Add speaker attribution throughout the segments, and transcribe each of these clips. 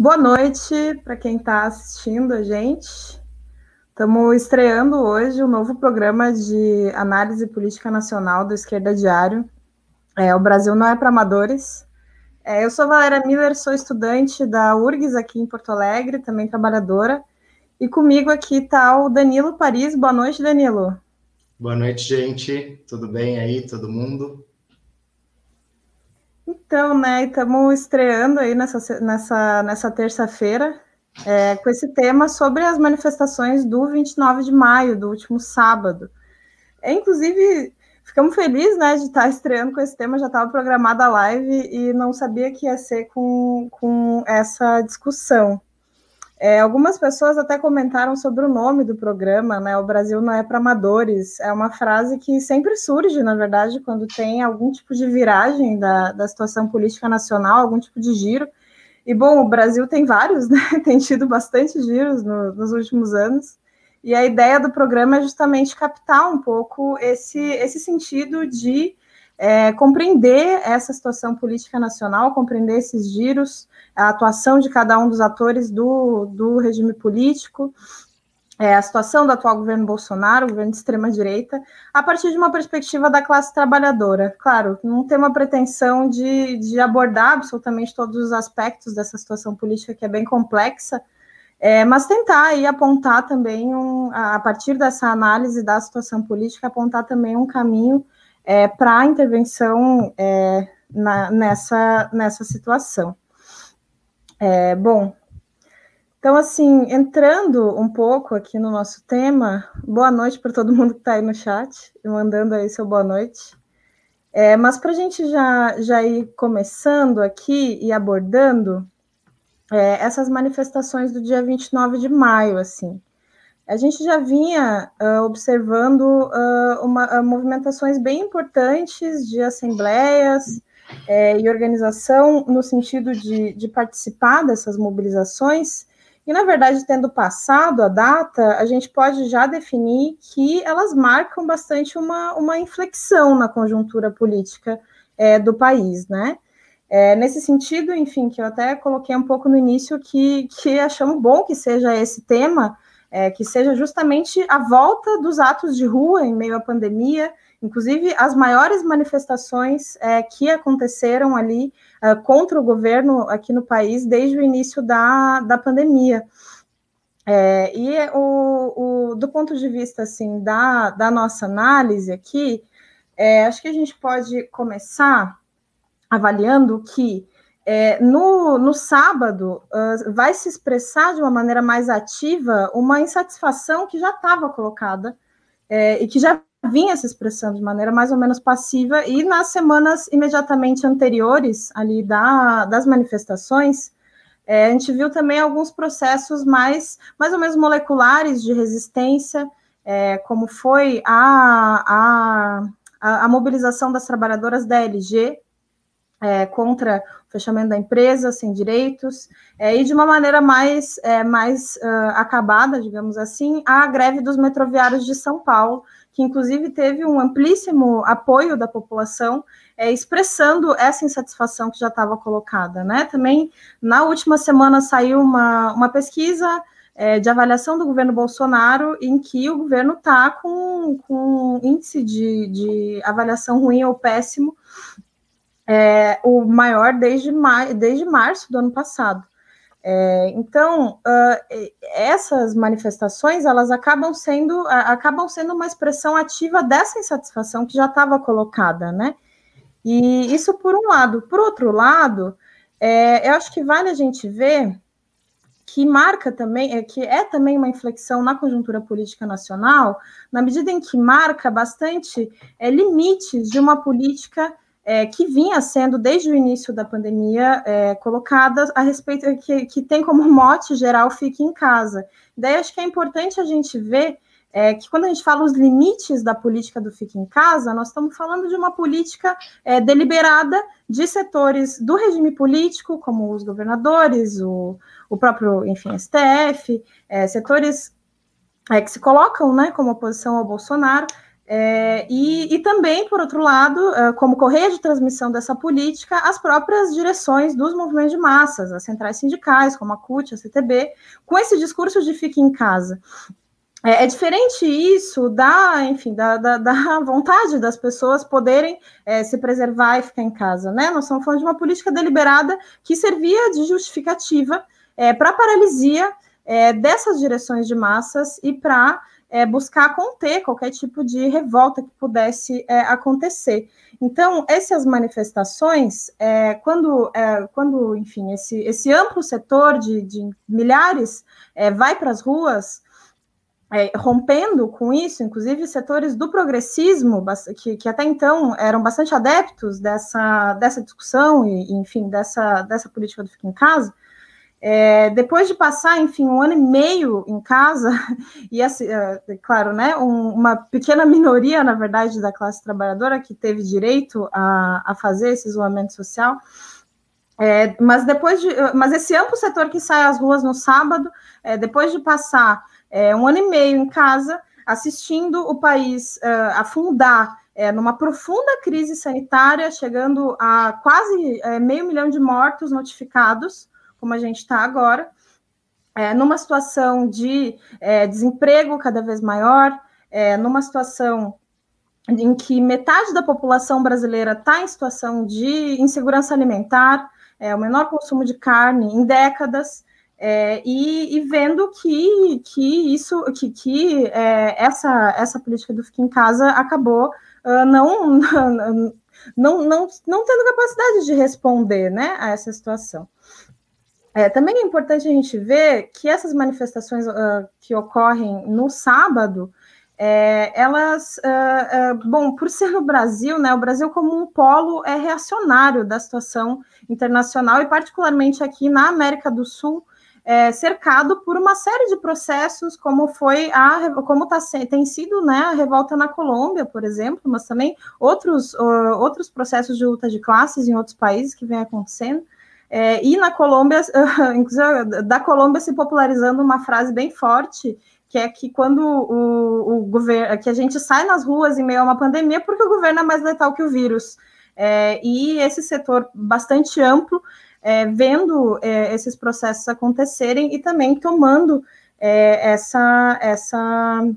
Speaker 1: Boa noite para quem está assistindo a gente. Estamos estreando hoje um novo programa de análise política nacional do Esquerda Diário. É, o Brasil não é para amadores. É, eu sou Valéria Miller, sou estudante da URGS aqui em Porto Alegre, também trabalhadora. E comigo aqui está o Danilo Paris. Boa noite, Danilo.
Speaker 2: Boa noite, gente. Tudo bem aí, todo mundo?
Speaker 1: Então, né, estamos estreando aí nessa, nessa, nessa terça-feira é, com esse tema sobre as manifestações do 29 de maio, do último sábado. É, inclusive, ficamos felizes né, de estar estreando com esse tema, já estava programada a live e não sabia que ia ser com, com essa discussão. É, algumas pessoas até comentaram sobre o nome do programa, né? O Brasil não é para amadores. É uma frase que sempre surge, na verdade, quando tem algum tipo de viragem da, da situação política nacional, algum tipo de giro. E, bom, o Brasil tem vários, né? Tem tido bastante giros no, nos últimos anos. E a ideia do programa é justamente captar um pouco esse, esse sentido de é, compreender essa situação política nacional, compreender esses giros, a atuação de cada um dos atores do, do regime político, é, a situação do atual governo Bolsonaro, governo de extrema-direita, a partir de uma perspectiva da classe trabalhadora. Claro, não tem uma pretensão de, de abordar absolutamente todos os aspectos dessa situação política, que é bem complexa, é, mas tentar aí apontar também, um, a partir dessa análise da situação política, apontar também um caminho é, para a intervenção é, na, nessa, nessa situação. É, bom, então, assim, entrando um pouco aqui no nosso tema, boa noite para todo mundo que está aí no chat, mandando aí seu boa noite. É, mas para a gente já, já ir começando aqui e abordando é, essas manifestações do dia 29 de maio, assim, a gente já vinha uh, observando uh, uma, uh, movimentações bem importantes de assembleias é, e organização no sentido de, de, participar dessas mobilizações. E, na verdade, tendo passado a data, a gente pode já definir que elas marcam bastante uma, uma inflexão na conjuntura política é, do país, né? É, nesse sentido, enfim, que eu até coloquei um pouco no início, que, que achamos bom que seja esse tema, é, que seja justamente a volta dos atos de rua em meio à pandemia, inclusive as maiores manifestações é, que aconteceram ali é, contra o governo aqui no país desde o início da, da pandemia. É, e o, o, do ponto de vista assim da, da nossa análise aqui, é, acho que a gente pode começar avaliando que é, no, no sábado, uh, vai se expressar de uma maneira mais ativa uma insatisfação que já estava colocada é, e que já vinha se expressando de maneira mais ou menos passiva, e nas semanas imediatamente anteriores, ali da, das manifestações, é, a gente viu também alguns processos mais, mais ou menos moleculares de resistência, é, como foi a, a, a mobilização das trabalhadoras da LG, é, contra o fechamento da empresa, sem direitos, é, e de uma maneira mais, é, mais uh, acabada, digamos assim, a greve dos metroviários de São Paulo, que inclusive teve um amplíssimo apoio da população, é, expressando essa insatisfação que já estava colocada. Né? Também, na última semana, saiu uma, uma pesquisa é, de avaliação do governo Bolsonaro, em que o governo está com, com índice de, de avaliação ruim ou péssimo, é, o maior desde, desde março do ano passado. É, então, uh, essas manifestações elas acabam sendo, uh, acabam sendo uma expressão ativa dessa insatisfação que já estava colocada, né? E isso por um lado. Por outro lado, é, eu acho que vale a gente ver que marca também, é, que é também uma inflexão na conjuntura política nacional, na medida em que marca bastante é, limites de uma política é, que vinha sendo, desde o início da pandemia, é, colocada a respeito, que, que tem como mote geral fique em casa. Daí acho que é importante a gente ver é, que quando a gente fala os limites da política do fique em casa, nós estamos falando de uma política é, deliberada de setores do regime político, como os governadores, o, o próprio, enfim, STF, é, setores é, que se colocam né, como oposição ao Bolsonaro, É, e, e, também, por outro lado, é, como correia de transmissão dessa política, as próprias direções dos movimentos de massas, as centrais sindicais, como a CUT, a CTB, com esse discurso de fique em casa. É, é diferente isso da, enfim, da, da, da, vontade das pessoas poderem é, se preservar e ficar em casa, né? Nós estamos falando de uma política deliberada que servia de justificativa é, para a paralisia é, dessas direções de massas e para é, buscar conter qualquer tipo de revolta que pudesse é, acontecer. Então, essas manifestações, é, quando, é, quando, enfim, esse, esse amplo setor de, de milhares é, vai para as ruas, é, rompendo com isso, inclusive setores do progressismo, que, que, até então eram bastante adeptos dessa, dessa discussão e, enfim, dessa, dessa política do fica em casa, é, depois de passar, enfim, um ano e meio em casa, e assim, é, claro, né, um, uma pequena minoria, na verdade, da classe trabalhadora que teve direito a, a fazer esse isolamento social, é, mas depois de, mas esse amplo setor que sai às ruas no sábado, é, depois de passar é, um ano e meio em casa, assistindo o país afundar é, numa profunda crise sanitária, chegando a quase é, meio milhão de mortos notificados, como a gente está agora, é, numa situação de é, desemprego cada vez maior, é, numa situação em que metade da população brasileira está em situação de insegurança alimentar, é, o menor consumo de carne em décadas, é, e, e, vendo que, que isso, que, que é, essa, essa política do fique em casa acabou uh, não, não, não, não, não tendo capacidade de responder né, a essa situação. É, também é importante a gente ver que essas manifestações uh, que ocorrem no sábado, é, elas, uh, uh, bom, por ser no Brasil, né, o Brasil como um polo é reacionário da situação internacional e particularmente aqui na América do Sul, é, cercado por uma série de processos, como foi a, como tá, tem sido, né, a revolta na Colômbia, por exemplo, mas também outros, outros processos de luta de classes em outros países que vem acontecendo. É, e na Colômbia, inclusive da Colômbia se popularizando uma frase bem forte, que é que quando o, o governo, que a gente sai nas ruas em meio a uma pandemia, porque o governo é mais letal que o vírus. É, e esse setor bastante amplo, é, vendo é, esses processos acontecerem e também tomando é, essa, essa,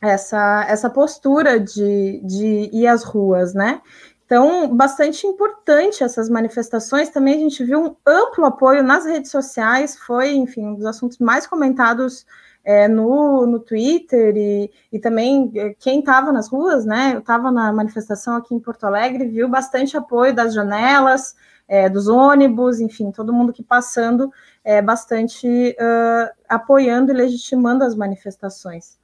Speaker 1: essa, essa postura de, de ir às ruas, né? Então, bastante importante essas manifestações. Também a gente viu um amplo apoio nas redes sociais, foi, enfim, um dos assuntos mais comentados é, no, no Twitter e, e também é, quem estava nas ruas, né? Eu estava na manifestação aqui em Porto Alegre, viu bastante apoio das janelas, é, dos ônibus, enfim, todo mundo que passando é, bastante uh, apoiando e legitimando as manifestações.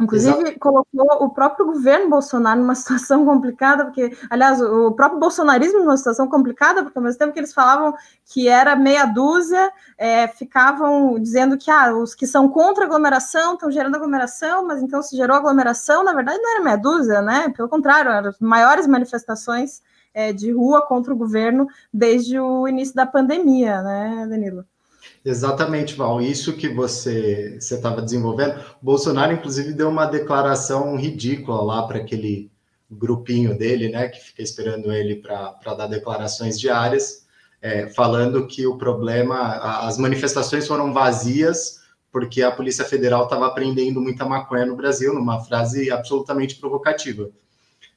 Speaker 1: Inclusive, Exato. colocou o próprio governo Bolsonaro numa situação complicada, porque, aliás, o próprio bolsonarismo numa situação complicada, porque ao mesmo tempo que eles falavam que era meia dúzia, é, ficavam dizendo que ah, os que são contra aglomeração estão gerando aglomeração, mas então se gerou aglomeração, na verdade não era meia dúzia, né? Pelo contrário, eram as maiores manifestações é, de rua contra o governo desde o início da pandemia, né, Danilo?
Speaker 2: Exatamente, Val. Isso que você estava desenvolvendo. O Bolsonaro, inclusive, deu uma declaração ridícula lá para aquele grupinho dele, né, que fica esperando ele para dar declarações diárias, é, falando que o problema, as manifestações foram vazias porque a Polícia Federal estava prendendo muita maconha no Brasil, numa frase absolutamente provocativa.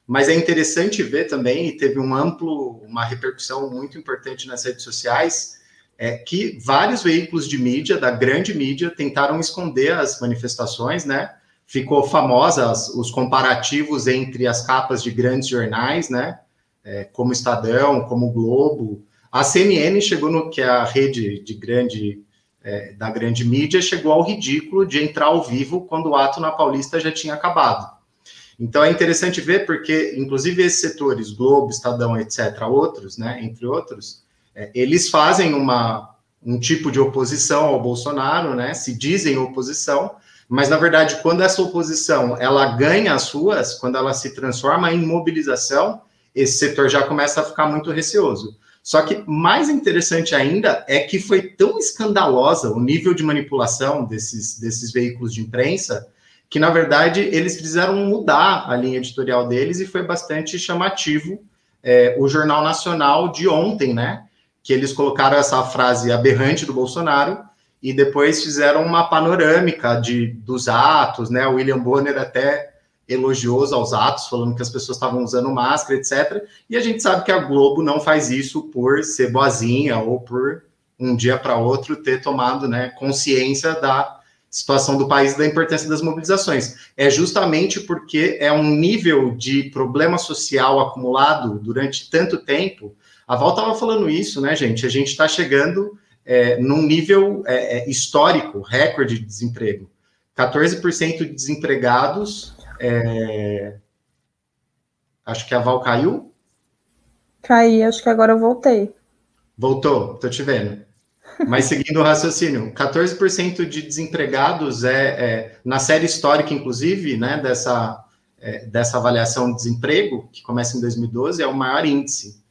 Speaker 2: Mas é interessante ver também, e teve um amplo, uma repercussão muito importante nas redes sociais, é que vários veículos de mídia, da grande mídia, tentaram esconder as manifestações, né? Ficou famosa os comparativos entre as capas de grandes jornais, né? É, como Estadão, como Globo. A CNN chegou no que é a rede de grande é, da grande mídia chegou ao ridículo de entrar ao vivo quando o ato na Paulista já tinha acabado. Então é interessante ver porque, inclusive, esses setores, Globo, Estadão, etc., outros, né, entre outros, eles fazem uma, um tipo de oposição ao Bolsonaro, né? Se dizem oposição, mas na verdade, quando essa oposição ela ganha as ruas, quando ela se transforma em mobilização, esse setor já começa a ficar muito receoso. Só que mais interessante ainda é que foi tão escandalosa o nível de manipulação desses, desses veículos de imprensa que na verdade eles fizeram mudar a linha editorial deles e foi bastante chamativo é, o Jornal Nacional de ontem, né? Que eles colocaram essa frase aberrante do Bolsonaro e depois fizeram uma panorâmica de, dos atos, né? O William Bonner até elogioso aos atos, falando que as pessoas estavam usando máscara, etc. E a gente sabe que a Globo não faz isso por ser boazinha ou por um dia para outro ter tomado né, consciência da situação do país e da importância das mobilizações. É justamente porque é um nível de problema social acumulado durante tanto tempo. A Val estava falando isso, né, gente? A gente está chegando é, num nível é, é histórico, recorde de desemprego. 14% de desempregados. É... Acho que a Val caiu.
Speaker 1: Caí, acho que agora eu voltei.
Speaker 2: Voltou, tô te vendo. Mas seguindo o raciocínio, 14% de desempregados é, é, na série histórica, inclusive, né, dessa, é, dessa avaliação de desemprego, que começa em 2012, é o maior índice.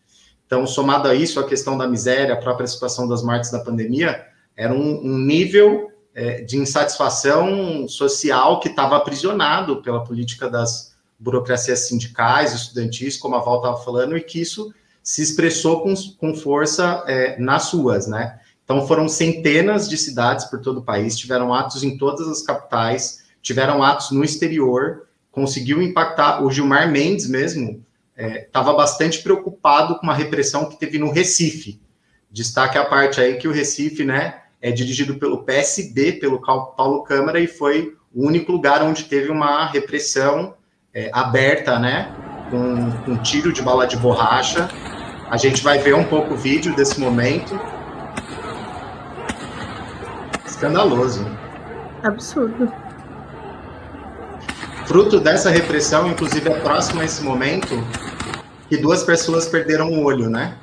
Speaker 2: Então, somado a isso, a questão da miséria, a própria situação das mortes da pandemia, era um, um nível é, de insatisfação social que estava aprisionado pela política das burocracias sindicais, estudantis, como a Val estava falando, e que isso se expressou com, com força é, nas ruas, né? Então, foram centenas de cidades por todo o país, tiveram atos em todas as capitais, tiveram atos no exterior, conseguiu impactar. O Gilmar Mendes mesmo estava é, bastante preocupado com uma repressão que teve no Recife. Destaque a parte aí que o Recife, né, é dirigido pelo PSB, pelo Paulo Câmara, e foi o único lugar onde teve uma repressão é, aberta, né, com, com tiro de bala de borracha. A gente vai ver um pouco o vídeo desse momento escandaloso.
Speaker 1: Absurdo.
Speaker 2: Fruto dessa repressão, inclusive é próximo a esse momento, que duas pessoas perderam o olho, né?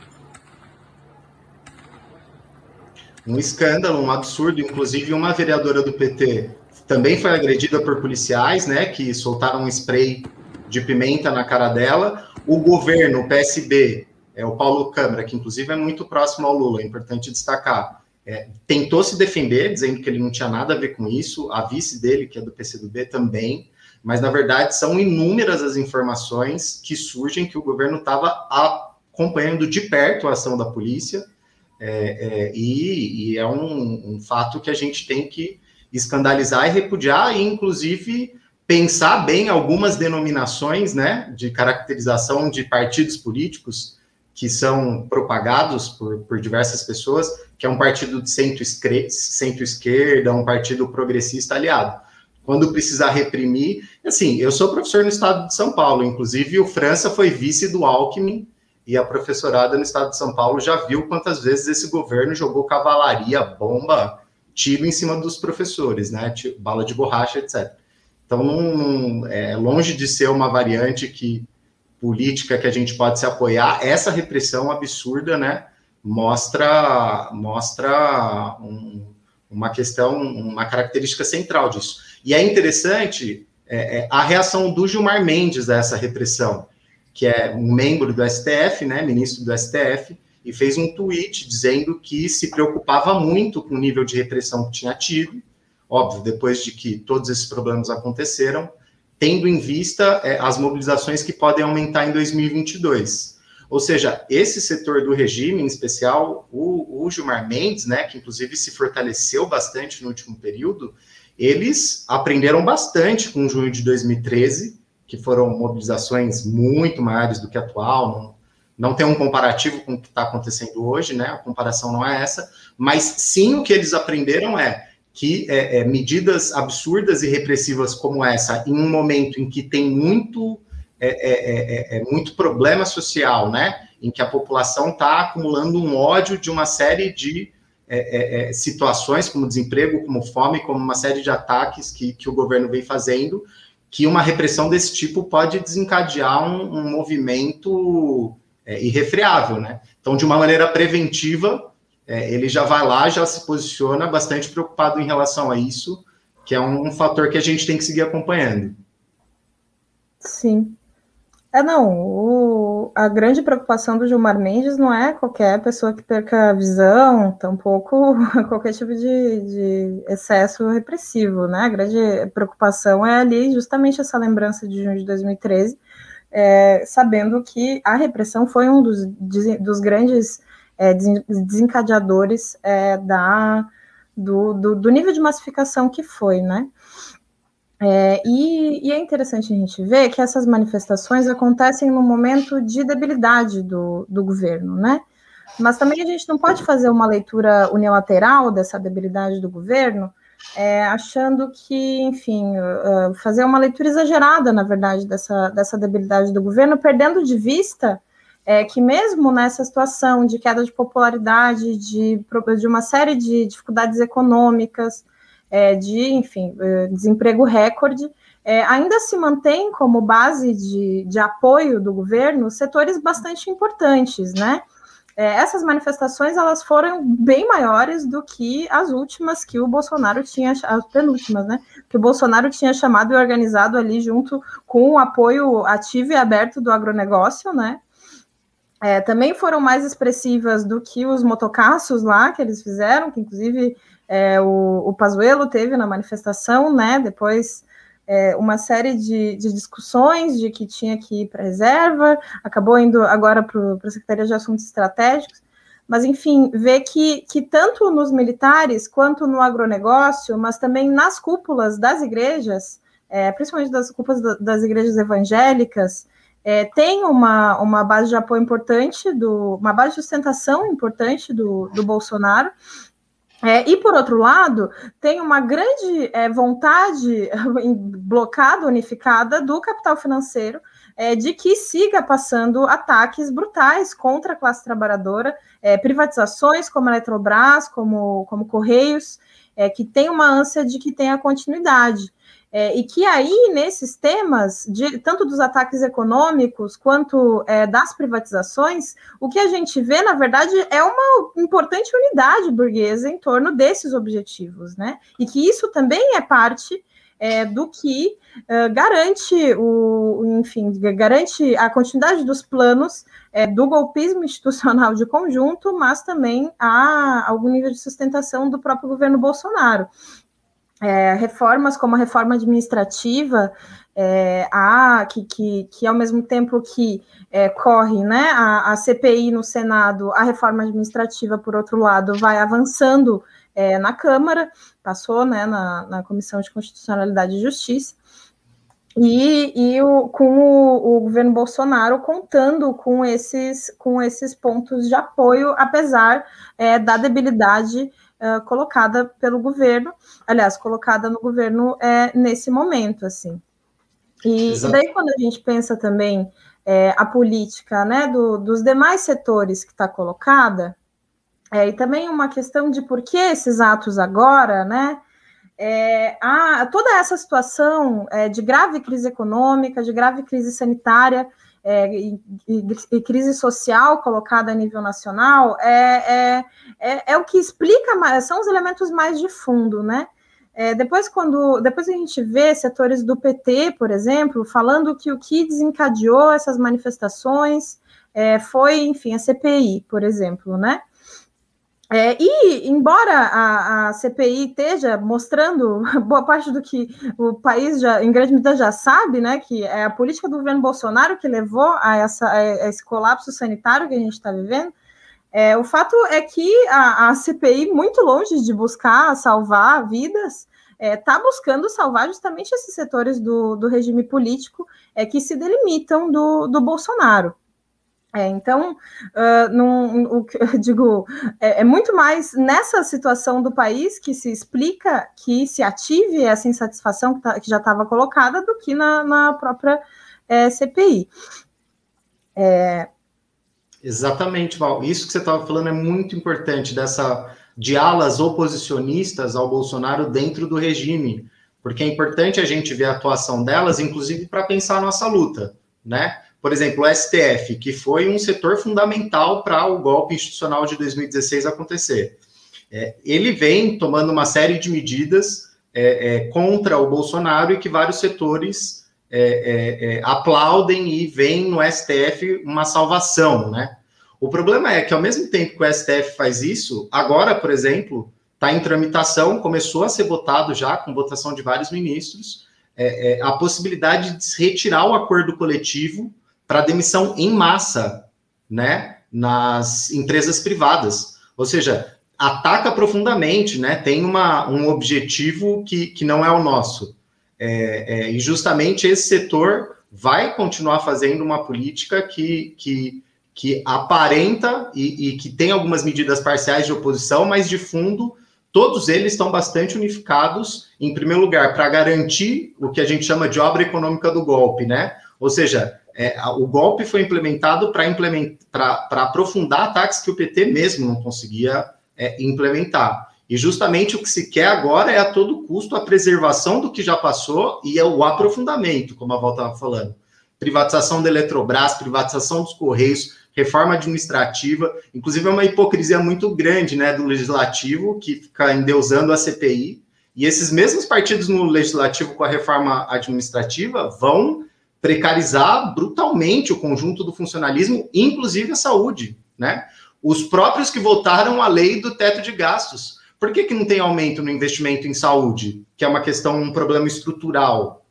Speaker 2: Um escândalo, um absurdo, inclusive uma vereadora do PT também foi agredida por policiais, né, que soltaram um spray de pimenta na cara dela. O governo, o PSB, é o Paulo Câmara, que inclusive é muito próximo ao Lula, é importante destacar, é, tentou se defender, dizendo que ele não tinha nada a ver com isso, a vice dele, que é do PCdoB, também, mas na verdade são inúmeras as informações que surgem que o governo estava acompanhando de perto a ação da polícia, é, é, e, e, é um, um, fato que a gente tem que escandalizar e repudiar, e inclusive pensar bem algumas denominações né, de caracterização de partidos políticos que são propagados por, por diversas pessoas, que é um partido de centro-esquerda, um partido progressista aliado. Quando precisar reprimir, assim, eu sou professor no estado de São Paulo, inclusive o França foi vice do Alckmin, e a professorada no estado de São Paulo já viu quantas vezes esse governo jogou cavalaria, bomba, tiro em cima dos professores, né? Bala de borracha, etc. Então, é longe de ser uma variante que política que a gente pode se apoiar, essa repressão absurda, né, mostra, mostra um, uma questão, uma característica central disso. E é interessante é, é, a reação do Gilmar Mendes a essa repressão, que é um membro do STF, né, ministro do STF, e fez um tweet dizendo que se preocupava muito com o nível de repressão que tinha tido, óbvio, depois de que todos esses problemas aconteceram, tendo em vista é, as mobilizações que podem aumentar em 2022. Ou seja, esse setor do regime, em especial o, o Gilmar Mendes, né, que inclusive se fortaleceu bastante no último período, eles aprenderam bastante com junho de 2013, que foram mobilizações muito maiores do que atual, não, não tem um comparativo com o que está acontecendo hoje, né? A comparação não é essa, mas sim o que eles aprenderam é que é, é, medidas absurdas e repressivas como essa, em um momento em que tem muito, é, é, é, é muito problema social, né, em que a população está acumulando um ódio de uma série de situações, como desemprego, como fome, como uma série de ataques que, que o governo vem fazendo, que uma repressão desse tipo pode desencadear um, um movimento irrefreável, né? Então, de uma maneira preventiva, é, ele já vai lá, já se posiciona bastante preocupado em relação a isso, que é um, um fator que a gente tem que seguir acompanhando.
Speaker 1: Sim. É, não, o, a grande preocupação do Gilmar Mendes não é qualquer pessoa que perca a visão, tampouco qualquer tipo de, de, excesso repressivo, né? A grande preocupação é ali justamente essa lembrança de junho de 2013, é, sabendo que a repressão foi um dos, dos grandes é, desencadeadores é, da, do, do, do nível de massificação que foi, né? É, e, e, é interessante a gente ver que essas manifestações acontecem no momento de debilidade do, do governo, né? Mas também a gente não pode fazer uma leitura unilateral dessa debilidade do governo, é, achando que, enfim, uh, fazer uma leitura exagerada, na verdade, dessa, dessa debilidade do governo, perdendo de vista é, que mesmo nessa situação de queda de popularidade, de, de uma série de dificuldades econômicas, é, de, enfim, é, desemprego recorde, é, ainda se mantém como base de, de apoio do governo setores bastante importantes, né? É, essas manifestações elas foram bem maiores do que as últimas que o Bolsonaro tinha, as penúltimas, né? Que o Bolsonaro tinha chamado e organizado ali junto com o apoio ativo e aberto do agronegócio, né? É, também foram mais expressivas do que os motocaços lá que eles fizeram, que inclusive é, o, o Pazuello teve na manifestação, né? Depois é, uma série de, de, discussões de que tinha que ir para reserva, acabou indo agora para a Secretaria de Assuntos Estratégicos, mas enfim, ver que, que tanto nos militares quanto no agronegócio, mas também nas cúpulas das igrejas, é, principalmente das cúpulas das igrejas evangélicas, é, tem uma, uma base de apoio importante, do, uma base de sustentação importante do, do Bolsonaro, é, e, por outro lado, tem uma grande é, vontade blocada, unificada do capital financeiro é, de que siga passando ataques brutais contra a classe trabalhadora, é, privatizações como a Eletrobras, como, como Correios, é, que tem uma ânsia de que tenha continuidade. É, e que aí, nesses temas, de, tanto dos ataques econômicos quanto é, das privatizações, o que a gente vê, na verdade, é uma importante unidade burguesa em torno desses objetivos, né? E que isso também é parte é, do que uh, garante o, enfim, garante a continuidade dos planos é, do golpismo institucional de conjunto, mas também há algum nível de sustentação do próprio governo Bolsonaro é, reformas como a reforma administrativa, é, a, que, que, que ao mesmo tempo que é, corre né, a, a, CPI no Senado, a reforma administrativa, por outro lado, vai avançando é, na Câmara, passou né, na, na Comissão de Constitucionalidade e Justiça, e, e o, com o, o, governo Bolsonaro contando com esses, com esses pontos de apoio, apesar é, da debilidade uh, colocada pelo governo, aliás, colocada no governo é, nesse momento, assim. E, e daí, quando a gente pensa também é, a política né, do, dos demais setores que está colocada, é, e também uma questão de por que esses atos agora, né? É, a, toda essa situação é, de grave crise econômica, de grave crise sanitária, é, e, e, crise social colocada a nível nacional é, é, é, é, o que explica mais, são os elementos mais de fundo, né? É, depois, quando depois a gente vê setores do PT, por exemplo, falando que o que desencadeou essas manifestações é, foi, enfim, a CPI, por exemplo, né? É, e, embora a, a, CPI esteja mostrando boa parte do que o país, já, em grande medida, já sabe, né, que é a política do governo Bolsonaro que levou a, essa, a esse colapso sanitário que a gente está vivendo, é, o fato é que a, a, CPI, muito longe de buscar salvar vidas, está é, tá buscando salvar justamente esses setores do, do regime político é, que se delimitam do, do Bolsonaro. É, então, uh, num, o, digo, é, é, muito mais nessa situação do país que se explica que se ative essa insatisfação que, tá, que já estava colocada do que na, na própria é, CPI.
Speaker 2: É... Exatamente, Val. Isso que você estava falando é muito importante, dessa de alas oposicionistas ao Bolsonaro dentro do regime, porque é importante a gente ver a atuação delas, inclusive para pensar a nossa luta, né? Por exemplo, o STF, que foi um setor fundamental para o golpe institucional de 2016 acontecer. É, ele vem tomando uma série de medidas é, é, contra o Bolsonaro e que vários setores é, é, é, aplaudem e veem no STF uma salvação, né? O problema é que, ao mesmo tempo que o STF faz isso, agora, por exemplo, está em tramitação, começou a ser votado já, com votação de vários ministros, a possibilidade de se retirar o acordo coletivo para demissão em massa, né, nas empresas privadas. Ou seja, ataca profundamente, né, tem uma, um objetivo que, que não é o nosso. É, é, e justamente esse setor vai continuar fazendo uma política que, que, que aparenta e, e que tem algumas medidas parciais de oposição, mas de fundo todos eles estão bastante unificados, em primeiro lugar, para garantir o que a gente chama de obra econômica do golpe, né? Ou seja, é, o golpe foi implementado para aprofundar ataques que o PT mesmo não conseguia é, implementar. E justamente o que se quer agora é a todo custo a preservação do que já passou e é o aprofundamento, como a Val estava falando. Privatização da Eletrobras, privatização dos Correios, reforma administrativa, inclusive é uma hipocrisia muito grande né, do legislativo, que fica endeusando a CPI, e esses mesmos partidos no legislativo com a reforma administrativa vão precarizar brutalmente o conjunto do funcionalismo, inclusive a saúde, né? Os próprios que votaram a lei do teto de gastos. Por que, que não tem aumento no investimento em saúde? Que é uma questão, um problema estrutural.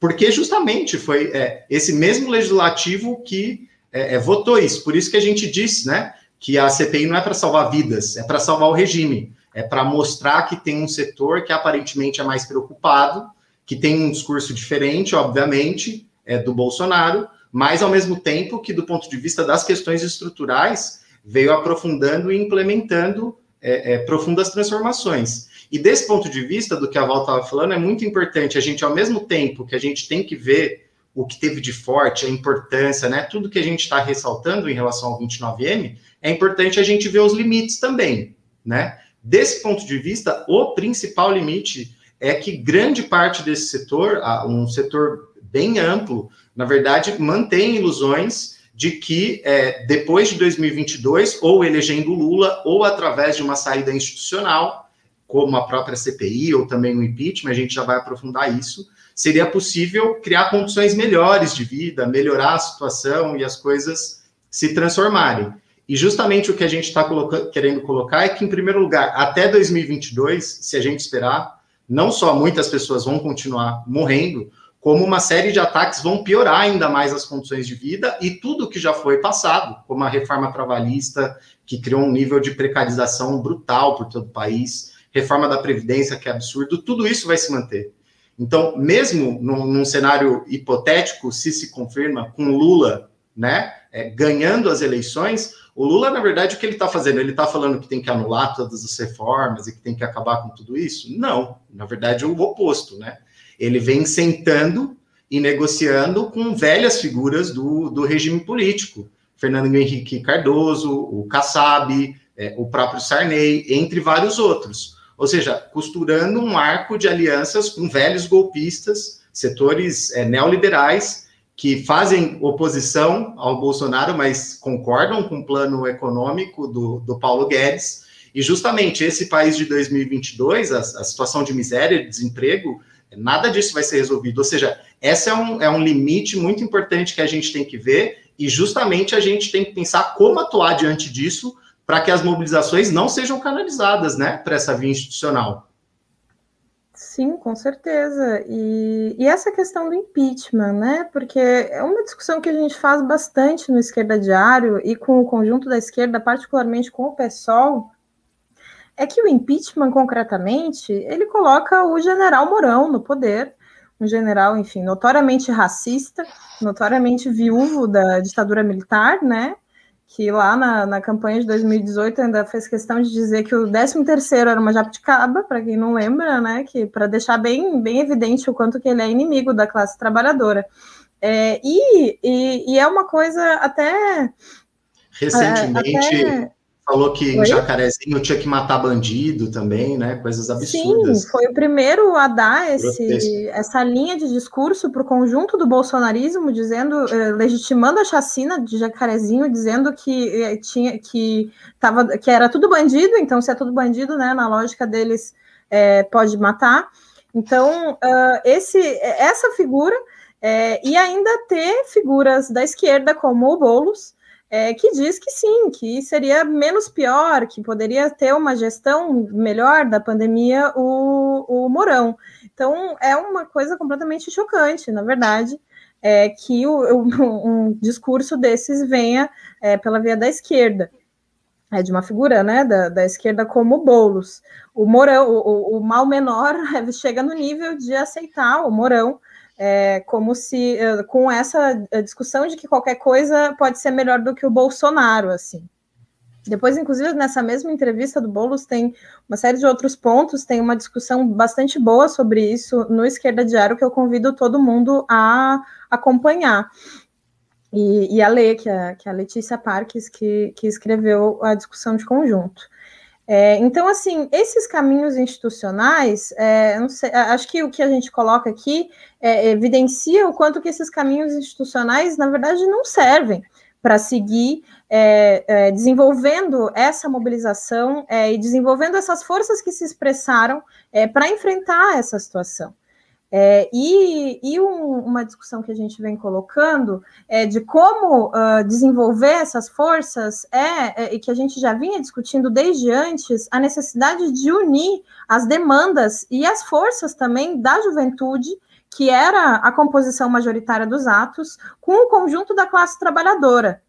Speaker 2: Porque justamente foi é, esse mesmo legislativo que é, é, votou isso. Por isso que a gente disse, né, que a CPI não é para salvar vidas, é para salvar o regime, é para mostrar que tem um setor que aparentemente é mais preocupado, que tem um discurso diferente, obviamente, é, do Bolsonaro, mas ao mesmo tempo que, do ponto de vista das questões estruturais, veio aprofundando e implementando é, é, profundas transformações. E desse ponto de vista, do que a Val estava falando, é muito importante a gente, ao mesmo tempo que a gente tem que ver o que teve de forte, a importância, né? Tudo que a gente está ressaltando em relação ao 29M, é importante a gente ver os limites também, né? Desse ponto de vista, o principal limite é que grande parte desse setor, um setor bem amplo, na verdade, mantém ilusões de que é, depois de 2022, ou elegendo Lula, ou através de uma saída institucional, como a própria CPI, ou também o impeachment, a gente já vai aprofundar isso, seria possível criar condições melhores de vida, melhorar a situação e as coisas se transformarem. E justamente o que a gente está querendo colocar é que, em primeiro lugar, até 2022, se a gente esperar, não só muitas pessoas vão continuar morrendo, como uma série de ataques vão piorar ainda mais as condições de vida e tudo que já foi passado, como a reforma trabalhista, que criou um nível de precarização brutal por todo o país, reforma da Previdência, que é absurdo, tudo isso vai se manter. Então, mesmo num, num cenário hipotético, se se confirma com Lula, né, é, ganhando as eleições, o Lula, na verdade, o que ele está fazendo? Ele está falando que tem que anular todas as reformas e que tem que acabar com tudo isso? Não, na verdade, é o oposto, né? Ele vem sentando e negociando com velhas figuras do, do regime político. Fernando Henrique Cardoso, o Kassab, é, o próprio Sarney, entre vários outros. Ou seja, costurando um arco de alianças com velhos golpistas, setores é, neoliberais, que fazem oposição ao Bolsonaro, mas concordam com o plano econômico do, do Paulo Guedes. E justamente esse país de 2022, a, a situação de miséria, de desemprego, nada disso vai ser resolvido. Ou seja, esse é um, é um limite muito importante que a gente tem que ver, e justamente a gente tem que pensar como atuar diante disso para que as mobilizações não sejam canalizadas, né, para essa via institucional.
Speaker 1: Sim, com certeza. E, e, essa questão do impeachment, né? Porque é uma discussão que a gente faz bastante no Esquerda Diário e com o conjunto da esquerda, particularmente com o PSOL, é que o impeachment, concretamente, ele coloca o general Mourão no poder, um general, enfim, notoriamente racista, notoriamente viúvo da ditadura militar, né? que lá na, na campanha de 2018 ainda fez questão de dizer que o 13º era uma jabuticaba, para quem não lembra, né, que para deixar bem, bem evidente o quanto que ele é inimigo da classe trabalhadora. É, e, e, e, é uma coisa até...
Speaker 2: Recentemente, até, falou que em Jacarezinho tinha que matar bandido também, né? Coisas absurdas.
Speaker 1: Sim, foi o primeiro a dar esse, essa linha de discurso para o conjunto do bolsonarismo, dizendo, eh, legitimando a chacina de Jacarezinho, dizendo que eh, tinha que tava, que era tudo bandido, então se é tudo bandido, né? Na lógica deles, eh, pode matar. Então, uh, esse, essa figura é, e ainda ter figuras da esquerda como o Boulos, é, que diz que sim, que seria menos pior, que poderia ter uma gestão melhor da pandemia o, o Mourão. Então, é uma coisa completamente chocante, na verdade, é, que o, um discurso desses venha é, pela via da esquerda. É de uma figura né, da, da esquerda como Boulos. O Mourão, o, o mal menor chega no nível de aceitar o Mourão é, como se é, com essa discussão de que qualquer coisa pode ser melhor do que o Bolsonaro, assim. Depois, inclusive, nessa mesma entrevista do Boulos, tem uma série de outros pontos, tem uma discussão bastante boa sobre isso no Esquerda Diário, que eu convido todo mundo a acompanhar. E, e a ler, que é, que é a Letícia Parques, que, que escreveu a discussão de conjunto. É, então, assim, esses caminhos institucionais, é, sei, acho que o que a gente coloca aqui é, evidencia o quanto que esses caminhos institucionais, na verdade, não servem para seguir é, é, desenvolvendo essa mobilização é, e desenvolvendo essas forças que se expressaram para enfrentar essa situação. É, e, e um, uma discussão que a gente vem colocando é de como uh, desenvolver essas forças é, é, e que a gente já vinha discutindo desde antes a necessidade de unir as demandas e as forças também da juventude, que era a composição majoritária dos atos, com o conjunto da classe trabalhadora.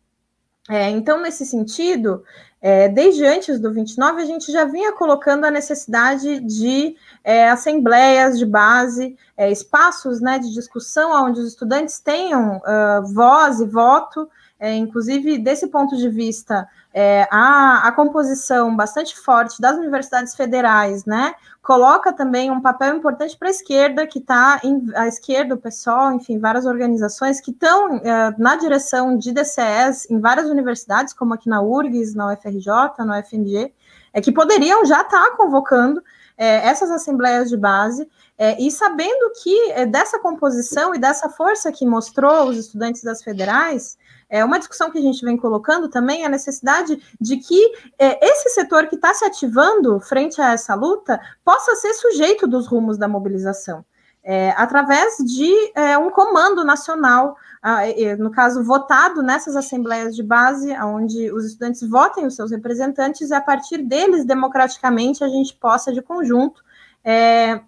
Speaker 1: É, então, nesse sentido, é, desde antes do 29, a gente já vinha colocando a necessidade de é, assembleias de base, é, espaços né, de discussão onde os estudantes tenham uh, voz e voto, é, inclusive desse ponto de vista, é, a, a composição bastante forte das universidades federais, né, coloca também um papel importante para a esquerda, que está a esquerda, o pessoal, enfim, várias organizações que estão é, na direção de DCS em várias universidades, como aqui na URGS, na UFRJ, na UFMG, é, que poderiam já estar tá convocando é, essas assembleias de base, é, e sabendo que é, dessa composição e dessa força que mostrou os estudantes das federais, é uma discussão que a gente vem colocando também a necessidade de que é, esse setor que está se ativando frente a essa luta possa ser sujeito dos rumos da mobilização. É, através de é, um comando nacional, no caso, votado nessas assembleias de base, onde os estudantes votem os seus representantes, e a partir deles, democraticamente, a gente possa, de conjunto, é,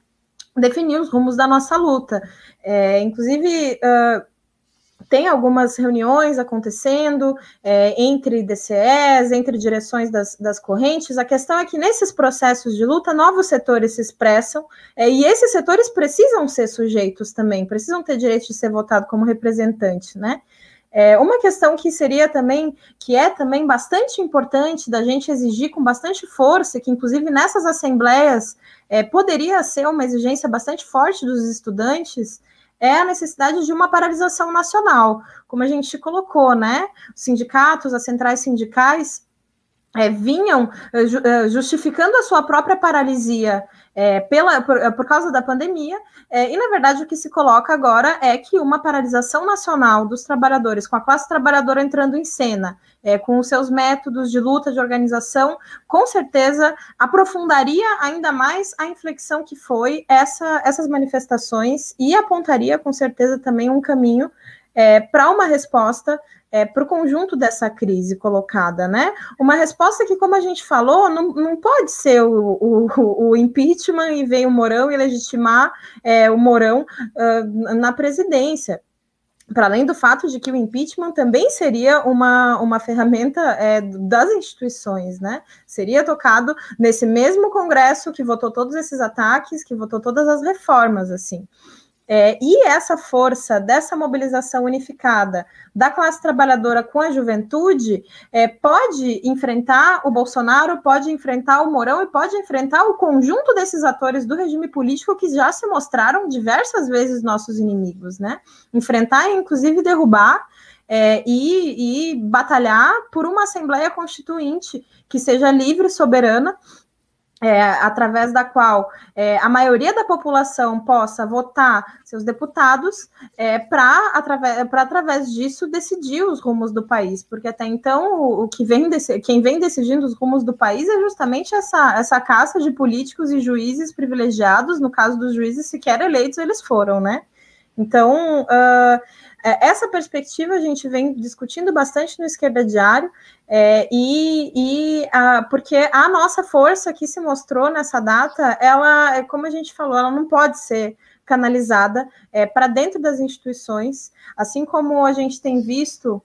Speaker 1: definir os rumos da nossa luta. É, inclusive, uh, tem algumas reuniões acontecendo é, entre DCEs, entre direções das, das, correntes. A questão é que nesses processos de luta, novos setores se expressam, é, e esses setores precisam ser sujeitos também, precisam ter direito de ser votado como representante, né? É, uma questão que seria também, que é também bastante importante da gente exigir com bastante força, que inclusive nessas assembleias é, poderia ser uma exigência bastante forte dos estudantes, é a necessidade de uma paralisação nacional, como a gente colocou, né? Os sindicatos, as centrais sindicais é, vinham é, justificando a sua própria paralisia é, pela, por, por, causa da pandemia, é, e na verdade o que se coloca agora é que uma paralisação nacional dos trabalhadores, com a classe trabalhadora entrando em cena, é, com os seus métodos de luta, de organização, com certeza aprofundaria ainda mais a inflexão que foi essa, essas manifestações e apontaria com certeza também um caminho é, para uma resposta é, para o conjunto dessa crise colocada, né? Uma resposta que, como a gente falou, não, não pode ser o, o, o impeachment e vem o Mourão e legitimar é, o Mourão uh, na presidência para além do fato de que o impeachment também seria uma, uma ferramenta é, das instituições, né? Seria tocado nesse mesmo Congresso que votou todos esses ataques, que votou todas as reformas, assim. É, e essa força dessa mobilização unificada da classe trabalhadora com a juventude é, pode enfrentar o Bolsonaro, pode enfrentar o Mourão e pode enfrentar o conjunto desses atores do regime político que já se mostraram diversas vezes nossos inimigos, né? Enfrentar e, inclusive, derrubar. É, e, e batalhar por uma Assembleia Constituinte que seja livre, soberana é, através da qual é, a maioria da população possa votar seus deputados é, para através, através disso decidir os rumos do país, porque até então o, o que vem quem vem decidindo os rumos do país é justamente essa, essa caça de políticos e juízes privilegiados, no caso dos juízes sequer eleitos eles foram, né? Então, uh, essa perspectiva a gente vem discutindo bastante no Esquerda Diário, é, e, e a, porque a nossa força que se mostrou nessa data, ela, como a gente falou, ela não pode ser canalizada é, para dentro das instituições, assim como a gente tem visto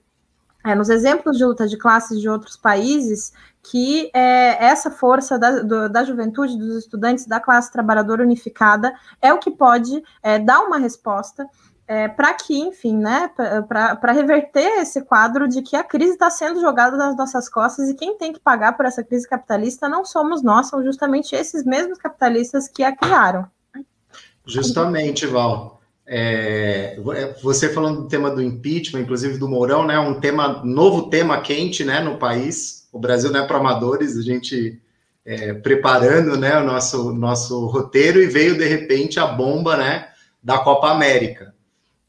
Speaker 1: é, nos exemplos de luta de classes de outros países, que é, essa força da, do, da juventude, dos estudantes, da classe trabalhadora unificada, é o que pode é, dar uma resposta é, para que, enfim, né, para reverter esse quadro de que a crise está sendo jogada nas nossas costas e quem tem que pagar por essa crise capitalista não somos nós, são justamente esses mesmos capitalistas que a criaram.
Speaker 2: Justamente, Val. É, você falando do tema do impeachment, inclusive do Mourão, né? Um tema, novo tema quente, né, no país. O Brasil não é para amadores, a gente é, preparando, né, o nosso nosso roteiro e veio de repente a bomba, né, da Copa América.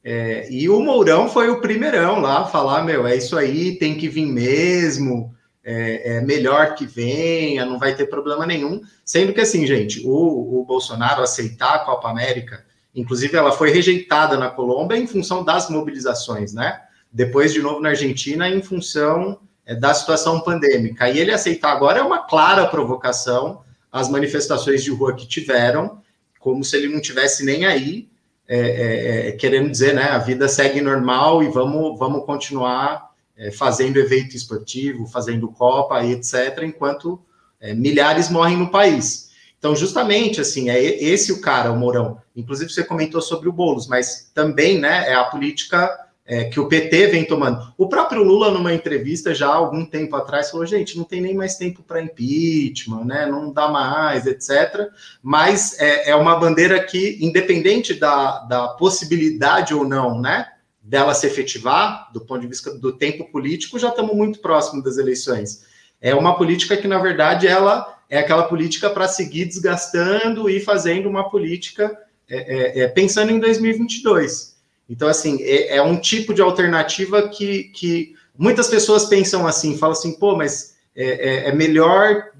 Speaker 2: É, e o Mourão foi o primeirão lá falar, meu, é isso aí, tem que vir mesmo, é, é, melhor que venha, não vai ter problema nenhum. Sendo que assim, gente, o, o Bolsonaro aceitar a Copa América Inclusive, ela foi rejeitada na Colômbia em função das mobilizações, né? Depois, de novo, na Argentina, em função é, da situação pandêmica. E ele aceitar agora é uma clara provocação às manifestações de rua que tiveram, como se ele não tivesse nem aí, é, é, é querendo dizer, né? A vida segue normal e vamos, vamos continuar é, fazendo evento esportivo, fazendo Copa e etc., enquanto é, milhares morrem no país. Então, justamente, assim, é esse o cara, o Mourão. Inclusive, você comentou sobre o Boulos, mas também, né, é a política é, que o PT vem tomando. O próprio Lula, numa entrevista já há algum tempo atrás, falou: gente, não tem nem mais tempo para impeachment, né? Não dá mais, etc. Mas é, é, uma bandeira que, independente da, da possibilidade ou não, né? Dela se efetivar, do ponto de vista do tempo político, já estamos muito próximo das eleições. É uma política que, na verdade, ela é aquela política para seguir desgastando e fazendo uma política é, é, é pensando em 2022. Então, assim, é, é, um tipo de alternativa que, que muitas pessoas pensam assim, falam assim, pô, mas é, é, é melhor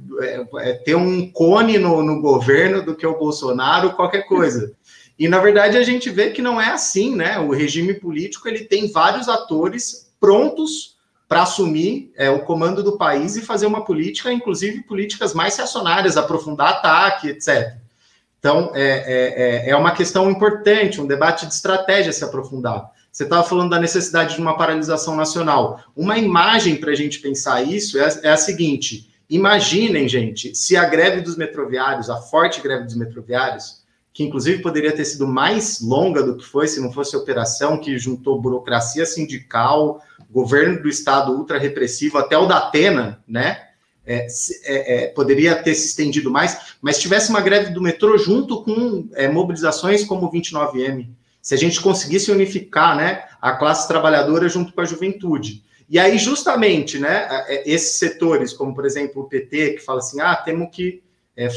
Speaker 2: ter um cone no, no governo do que o Bolsonaro, qualquer coisa. E, na verdade, a gente vê que não é assim, né? O regime político, ele tem vários atores prontos para assumir é, o comando do país e fazer uma política, inclusive políticas mais reacionárias, aprofundar ataque, etc. Então, é, é, é, é uma questão importante, um debate de estratégia se aprofundar. Você estava falando da necessidade de uma paralisação nacional. Uma imagem para a gente pensar isso é, é a seguinte: imaginem, gente, se a greve dos metroviários, a forte greve dos metroviários, que inclusive poderia ter sido mais longa do que foi se não fosse a operação que juntou burocracia sindical, governo do Estado ultra repressivo, até o da Atena, né? É, é, é, poderia ter se estendido mais, mas tivesse uma greve do metrô junto com é, mobilizações como o 29M. Se a gente conseguisse unificar né, a classe trabalhadora junto com a juventude. E aí, justamente, né, é, esses setores, como por exemplo o PT, que fala assim: ah, temos que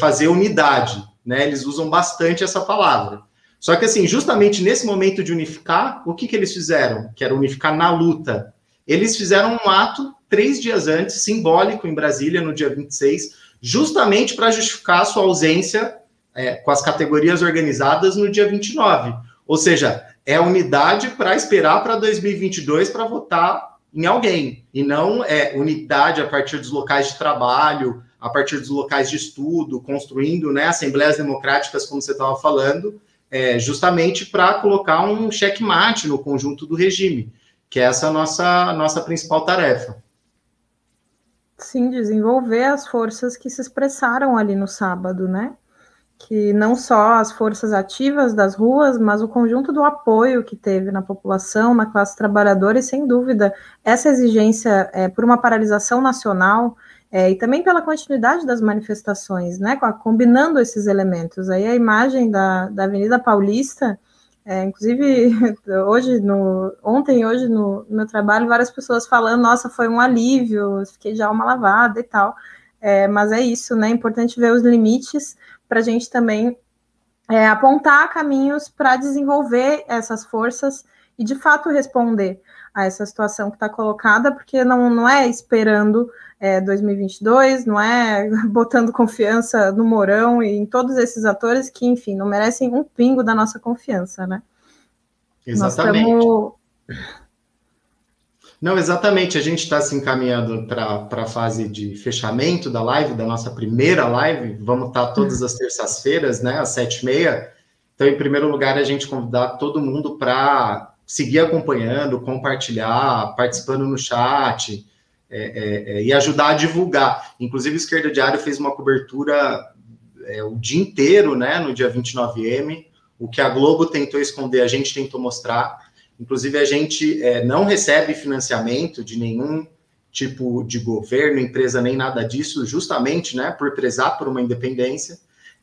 Speaker 2: fazer unidade, né? Eles usam bastante essa palavra. Só que, assim, justamente nesse momento de unificar, o que, que eles fizeram? Que era unificar na luta. Eles fizeram um ato três dias antes, simbólico, em Brasília, no dia 26, justamente para justificar a sua ausência é, com as categorias organizadas no dia 29. Ou seja, é unidade para esperar para 2022 para votar em alguém, e não é unidade a partir dos locais de trabalho, a partir dos locais de estudo, construindo né, assembleias democráticas, como você estava falando, é, justamente para colocar um checkmate no conjunto do regime que essa é a nossa, nossa principal tarefa.
Speaker 1: Sim, desenvolver as forças que se expressaram ali no sábado, né? Que não só as forças ativas das ruas, mas o conjunto do apoio que teve na população, na classe trabalhadora, e sem dúvida, essa exigência é, por uma paralisação nacional é, e também pela continuidade das manifestações, né? Combinando esses elementos. Aí a imagem da, da Avenida Paulista é, inclusive, hoje, no, ontem e hoje no, no, meu trabalho, várias pessoas falando, nossa, foi um alívio, fiquei já uma lavada e tal. É, mas é isso, né? É importante ver os limites para a gente também é, apontar caminhos para desenvolver essas forças e, de fato, responder a essa situação que está colocada, porque não, não é esperando é, 2022, não é botando confiança no Mourão e em todos esses atores que, enfim, não merecem um pingo da nossa confiança, né?
Speaker 2: Exatamente. Estamos... Não, exatamente. A gente está se encaminhando para a fase de fechamento da live, da nossa primeira live. Vamos estar tá todas as terças-feiras, né, às sete e meia. Então, em primeiro lugar, a gente convidar todo mundo para seguir acompanhando, compartilhar, participando no chat é, é, é, e ajudar a divulgar. Inclusive, o Esquerda Diário fez uma cobertura é, o dia inteiro, né, no dia 29M. O que a Globo tentou esconder, a gente tentou mostrar. Inclusive, a gente é, não recebe financiamento de nenhum tipo de governo, empresa, nem nada disso, justamente né, por prezar por uma independência.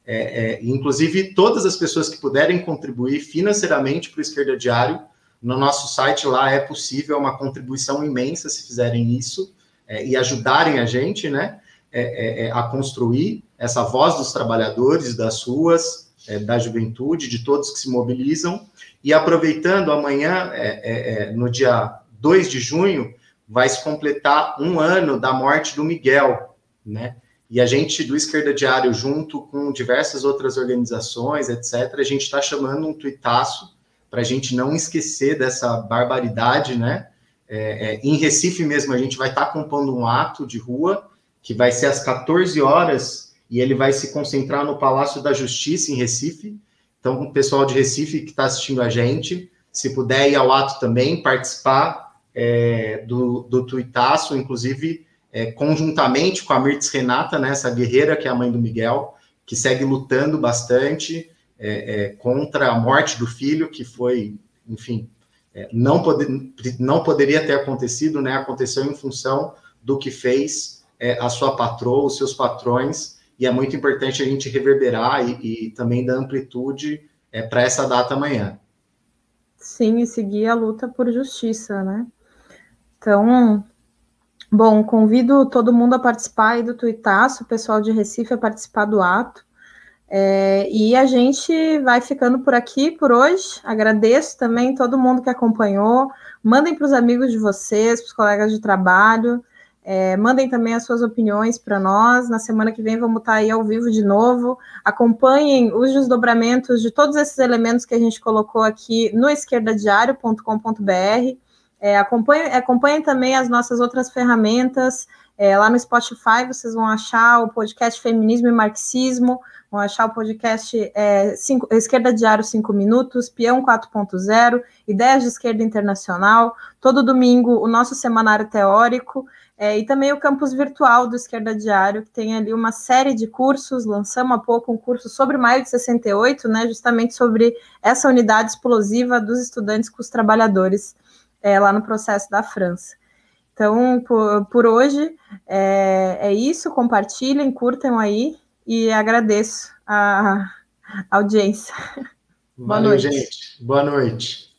Speaker 2: É, é, inclusive, todas as pessoas que puderem contribuir financeiramente para o Esquerda Diário, no nosso site lá é possível, é uma contribuição imensa se fizerem isso é, e ajudarem a gente né, é, a construir essa voz dos trabalhadores, das ruas, da juventude, de todos que se mobilizam e aproveitando, amanhã, é, é, é no dia 2 de junho, vai se completar um ano da morte do Miguel, né? E a gente, do Esquerda Diário, junto com diversas outras organizações, etc., a gente está chamando um tuitaço para a gente não esquecer dessa barbaridade, né? É, é, em Recife mesmo, a gente vai estar tá compondo um ato de rua, que vai ser às 14 horas, e ele vai se concentrar no Palácio da Justiça, em Recife, então, o pessoal de Recife que está assistindo a gente, se puder ir ao ato também, participar é, do, do tuitaço, inclusive é, conjuntamente com a Mirtz Renata, né, essa guerreira que é a mãe do Miguel, que segue lutando bastante é, é contra a morte do filho, que foi, enfim, é, não, poder, não poderia ter acontecido, né, aconteceu em função do que fez é, a sua patroa, os seus patrões, e é muito importante a gente reverberar e, e também dar amplitude é, para essa data amanhã.
Speaker 1: Sim, e seguir a luta por justiça, né? Então, bom, convido todo mundo a participar aí do tuitaço, o pessoal de Recife a participar do ato. É, e a gente vai ficando por aqui por hoje. Agradeço também todo mundo que acompanhou. Mandem para os amigos de vocês, para os colegas de trabalho. É, mandem também as suas opiniões para nós. Na semana que vem vamos estar tá aí ao vivo de novo. Acompanhem os desdobramentos de todos esses elementos que a gente colocou aqui no esquerdadiário.com.br. É, acompanhem, acompanhem também as nossas outras ferramentas. É, lá no Spotify vocês vão achar o podcast Feminismo e Marxismo, vão achar o podcast é, cinco, Esquerda Diário 5 Minutos, Peão 4.0, Ideias de Esquerda Internacional. Todo domingo o nosso semanário teórico. É, e também o campus virtual do Esquerda Diário, que tem ali uma série de cursos, lançamos há pouco um curso sobre maio de 68, né, justamente sobre essa unidade explosiva dos estudantes com os trabalhadores é, lá no processo da França. Então, por, por hoje, é, é, isso, compartilhem, curtam aí, e agradeço a, audiência.
Speaker 2: Valeu, Boa noite. gente. Boa noite.